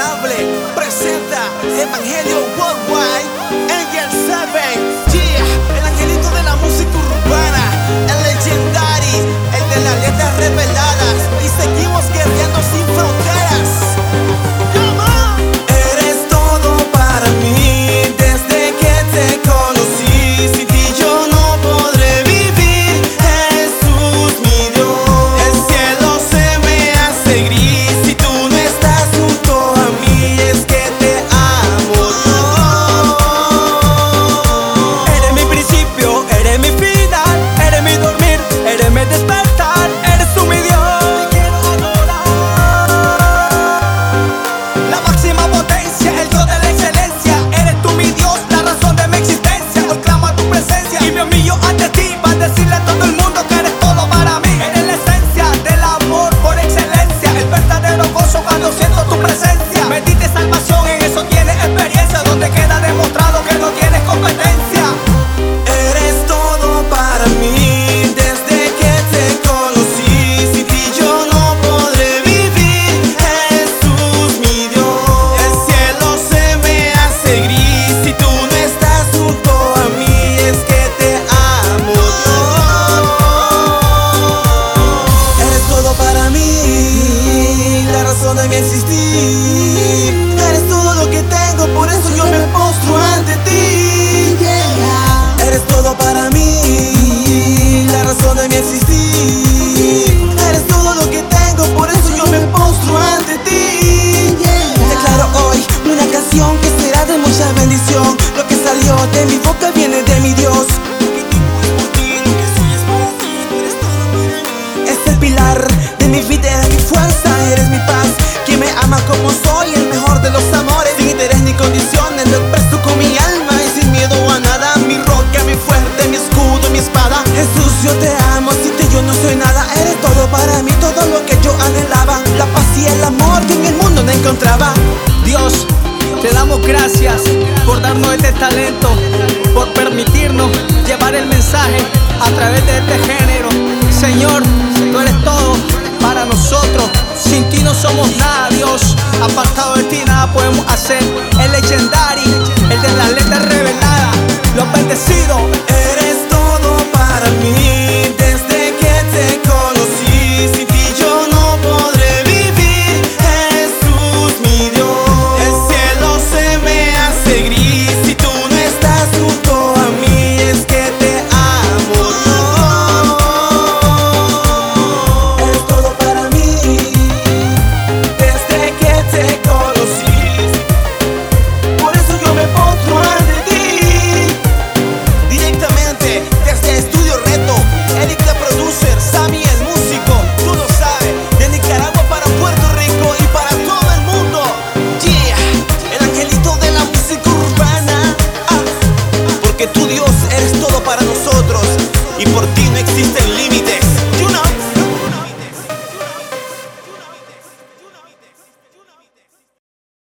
Insuperable presenta Evangelio Worldwide. gracias por darnos este talento, por permitirnos llevar el mensaje a través de este género. Señor, tú eres todo para nosotros. Sin ti no somos nada, Dios. Apartado de ti nada podemos hacer. El legendario, el de las letras reveladas, los bendecidos.